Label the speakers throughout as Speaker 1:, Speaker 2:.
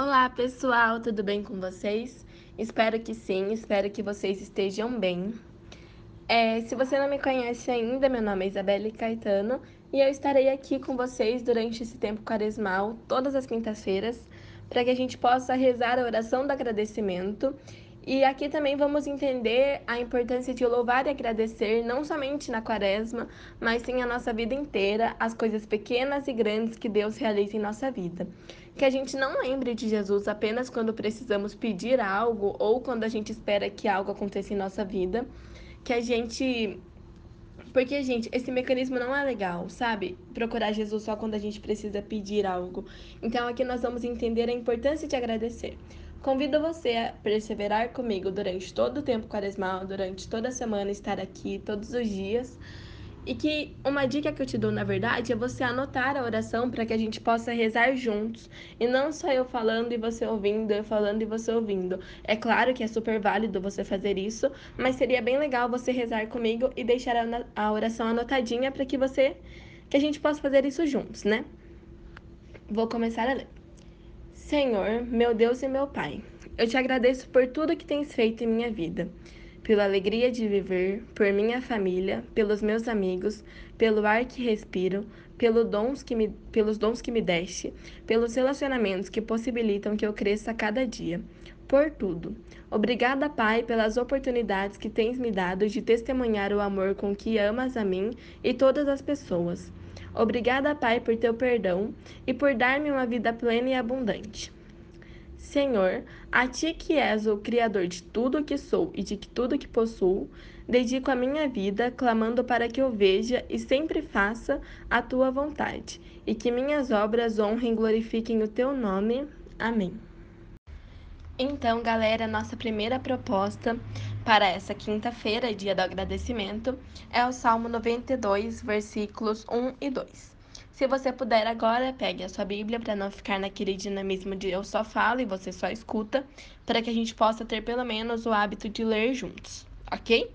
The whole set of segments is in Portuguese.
Speaker 1: Olá pessoal, tudo bem com vocês? Espero que sim, espero que vocês estejam bem. É, se você não me conhece ainda, meu nome é Isabelle Caetano e eu estarei aqui com vocês durante esse tempo quaresmal, todas as quintas-feiras, para que a gente possa rezar a oração do agradecimento e aqui também vamos entender a importância de louvar e agradecer, não somente na quaresma, mas sim a nossa vida inteira, as coisas pequenas e grandes que Deus realiza em nossa vida. Que a gente não lembre de Jesus apenas quando precisamos pedir algo ou quando a gente espera que algo aconteça em nossa vida. Que a gente porque, gente, esse mecanismo não é legal, sabe? Procurar Jesus só quando a gente precisa pedir algo. Então, aqui nós vamos entender a importância de agradecer. Convido você a perseverar comigo durante todo o tempo quaresmal, durante toda a semana, estar aqui todos os dias. E que uma dica que eu te dou, na verdade, é você anotar a oração para que a gente possa rezar juntos. E não só eu falando e você ouvindo, eu falando e você ouvindo. É claro que é super válido você fazer isso, mas seria bem legal você rezar comigo e deixar a oração anotadinha para que você que a gente possa fazer isso juntos, né? Vou começar a ler. Senhor, meu Deus e meu Pai, eu te agradeço por tudo que tens feito em minha vida, pela alegria de viver, por minha família, pelos meus amigos, pelo ar que respiro, pelo dons que me, pelos dons que me deste, pelos relacionamentos que possibilitam que eu cresça a cada dia. Por tudo. Obrigada, Pai, pelas oportunidades que tens me dado de testemunhar o amor com que amas a mim e todas as pessoas. Obrigada, Pai, por teu perdão e por dar-me uma vida plena e abundante. Senhor, a ti que és o Criador de tudo o que sou e de tudo que possuo, dedico a minha vida, clamando para que eu veja e sempre faça a tua vontade, e que minhas obras honrem e glorifiquem o teu nome. Amém. Então, galera, nossa primeira proposta para essa quinta-feira, dia do agradecimento, é o Salmo 92, versículos 1 e 2. Se você puder agora, pegue a sua Bíblia para não ficar naquele dinamismo de eu só falo e você só escuta, para que a gente possa ter pelo menos o hábito de ler juntos, ok?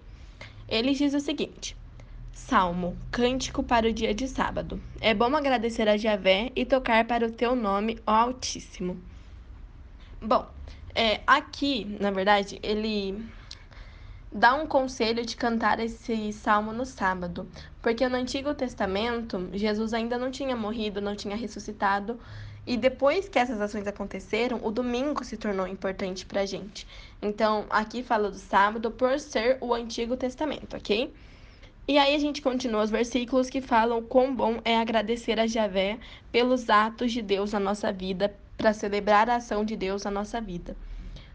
Speaker 1: Ele diz o seguinte: Salmo, cântico para o dia de sábado. É bom agradecer a Javé e tocar para o teu nome, ó Altíssimo. Bom, é, aqui, na verdade, ele dá um conselho de cantar esse salmo no sábado, porque no Antigo Testamento Jesus ainda não tinha morrido, não tinha ressuscitado, e depois que essas ações aconteceram, o domingo se tornou importante para gente. Então, aqui fala do sábado por ser o Antigo Testamento, ok? E aí a gente continua os versículos que falam quão bom é agradecer a Javé pelos atos de Deus na nossa vida, para celebrar a ação de Deus na nossa vida.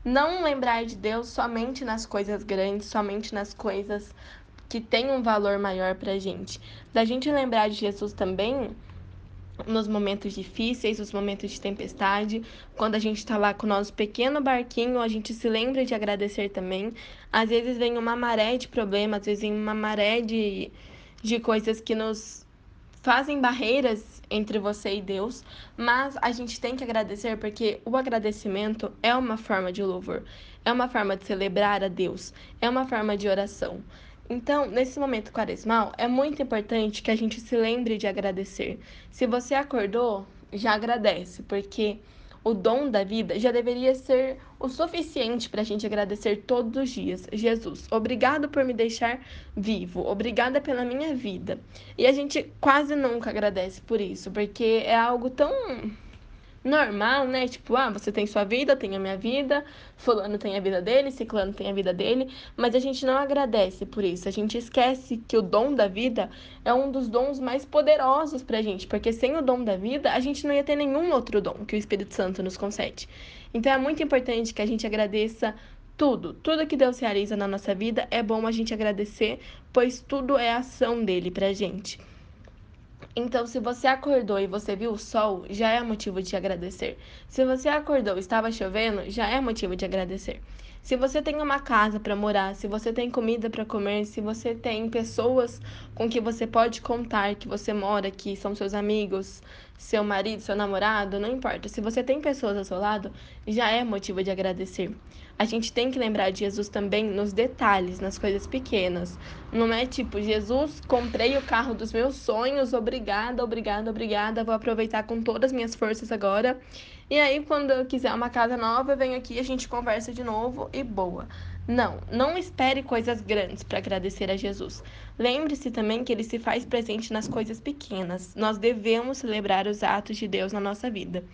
Speaker 1: Não lembrar de Deus somente nas coisas grandes, somente nas coisas que têm um valor maior para a gente. Da gente lembrar de Jesus também nos momentos difíceis, nos momentos de tempestade, quando a gente está lá com o nosso pequeno barquinho, a gente se lembra de agradecer também. Às vezes vem uma maré de problemas, às vezes vem uma maré de, de coisas que nos fazem barreiras entre você e Deus, mas a gente tem que agradecer porque o agradecimento é uma forma de louvor, é uma forma de celebrar a Deus, é uma forma de oração. Então, nesse momento quaresmal, é muito importante que a gente se lembre de agradecer. Se você acordou, já agradece, porque o dom da vida já deveria ser o suficiente para a gente agradecer todos os dias. Jesus, obrigado por me deixar vivo, obrigada pela minha vida. E a gente quase nunca agradece por isso, porque é algo tão normal, né? Tipo, ah, você tem sua vida, tem a minha vida, fulano tem a vida dele, ciclano tem a vida dele, mas a gente não agradece por isso. A gente esquece que o dom da vida é um dos dons mais poderosos pra gente, porque sem o dom da vida, a gente não ia ter nenhum outro dom que o Espírito Santo nos concede. Então é muito importante que a gente agradeça tudo, tudo que Deus realiza na nossa vida é bom a gente agradecer, pois tudo é ação dele pra gente. Então, se você acordou e você viu o sol, já é motivo de agradecer. Se você acordou e estava chovendo, já é motivo de agradecer. Se você tem uma casa para morar, se você tem comida para comer, se você tem pessoas com que você pode contar que você mora, que são seus amigos, seu marido, seu namorado, não importa. Se você tem pessoas ao seu lado, já é motivo de agradecer. A gente tem que lembrar de Jesus também nos detalhes, nas coisas pequenas. Não é tipo, Jesus, comprei o carro dos meus sonhos, obrigada, obrigada, obrigada, vou aproveitar com todas as minhas forças agora e aí quando eu quiser uma casa nova, eu venho aqui, a gente conversa de novo e boa. Não, não espere coisas grandes para agradecer a Jesus. Lembre-se também que ele se faz presente nas coisas pequenas. Nós devemos celebrar os atos de Deus na nossa vida.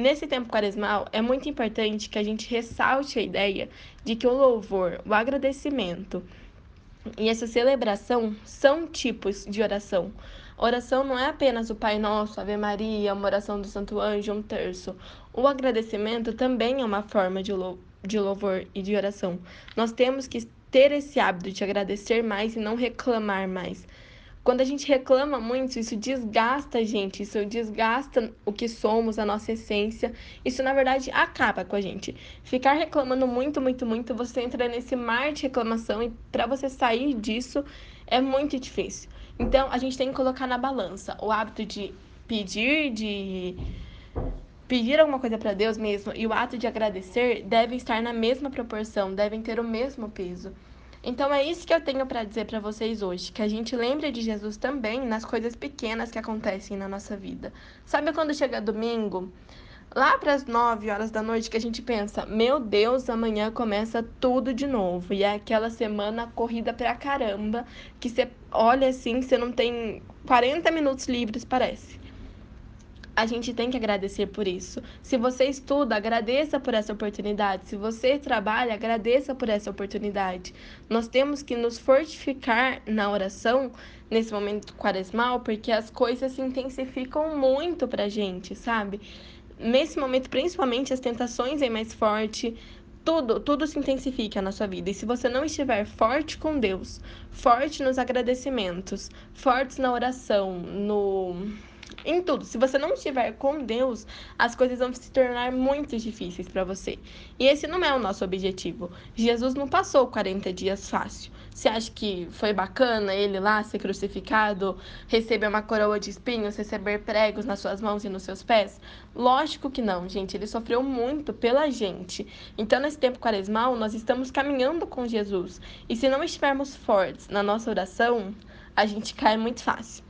Speaker 1: Nesse tempo quaresmal, é muito importante que a gente ressalte a ideia de que o louvor, o agradecimento e essa celebração são tipos de oração. Oração não é apenas o Pai Nosso, Ave Maria, uma oração do Santo Anjo, um terço. O agradecimento também é uma forma de louvor de louvor e de oração. Nós temos que ter esse hábito de agradecer mais e não reclamar mais. Quando a gente reclama muito, isso desgasta a gente, isso desgasta o que somos, a nossa essência. Isso, na verdade, acaba com a gente. Ficar reclamando muito, muito, muito, você entra nesse mar de reclamação e para você sair disso é muito difícil. Então, a gente tem que colocar na balança o hábito de pedir, de Pedir alguma coisa para Deus mesmo e o ato de agradecer devem estar na mesma proporção, devem ter o mesmo peso. Então é isso que eu tenho para dizer para vocês hoje, que a gente lembre de Jesus também nas coisas pequenas que acontecem na nossa vida. Sabe quando chega domingo, lá para as 9 horas da noite que a gente pensa, meu Deus, amanhã começa tudo de novo. E é aquela semana corrida pra caramba, que você olha assim, você não tem 40 minutos livres, parece a gente tem que agradecer por isso. Se você estuda, agradeça por essa oportunidade. Se você trabalha, agradeça por essa oportunidade. Nós temos que nos fortificar na oração nesse momento quaresmal, porque as coisas se intensificam muito pra gente, sabe? Nesse momento, principalmente, as tentações vêm mais forte, tudo, tudo se intensifica na sua vida. E se você não estiver forte com Deus, forte nos agradecimentos, fortes na oração, no em tudo. Se você não estiver com Deus, as coisas vão se tornar muito difíceis para você. E esse não é o nosso objetivo. Jesus não passou 40 dias fácil. Você acha que foi bacana ele lá ser crucificado, receber uma coroa de espinhos, receber pregos nas suas mãos e nos seus pés? Lógico que não, gente. Ele sofreu muito pela gente. Então, nesse tempo quaresmal, nós estamos caminhando com Jesus. E se não estivermos fortes na nossa oração, a gente cai muito fácil.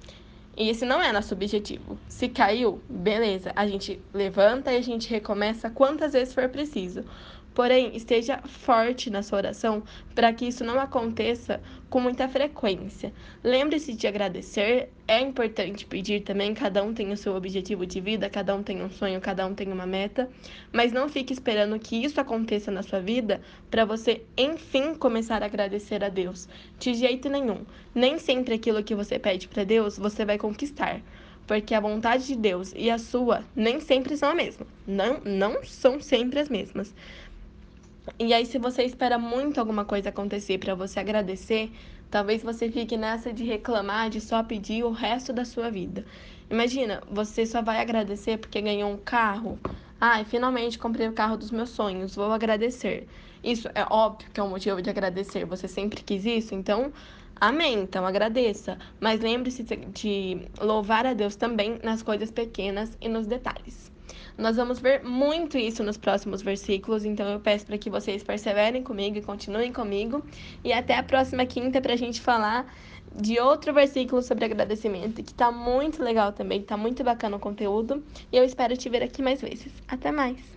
Speaker 1: E esse não é nosso objetivo. Se caiu, beleza, a gente levanta e a gente recomeça quantas vezes for preciso. Porém, esteja forte na sua oração para que isso não aconteça com muita frequência. Lembre-se de agradecer, é importante pedir também, cada um tem o seu objetivo de vida, cada um tem um sonho, cada um tem uma meta, mas não fique esperando que isso aconteça na sua vida para você, enfim, começar a agradecer a Deus. De jeito nenhum. Nem sempre aquilo que você pede para Deus você vai conquistar porque a vontade de Deus e a sua nem sempre são a mesma. Não, não são sempre as mesmas. E aí, se você espera muito alguma coisa acontecer para você agradecer, talvez você fique nessa de reclamar, de só pedir o resto da sua vida. Imagina, você só vai agradecer porque ganhou um carro. Ai, finalmente comprei o carro dos meus sonhos, vou agradecer. Isso é óbvio que é um motivo de agradecer. Você sempre quis isso, então Amém, então agradeça. Mas lembre-se de louvar a Deus também nas coisas pequenas e nos detalhes. Nós vamos ver muito isso nos próximos versículos, então eu peço para que vocês perseverem comigo e continuem comigo. E até a próxima quinta para a gente falar de outro versículo sobre agradecimento, que está muito legal também, está muito bacana o conteúdo. E eu espero te ver aqui mais vezes. Até mais!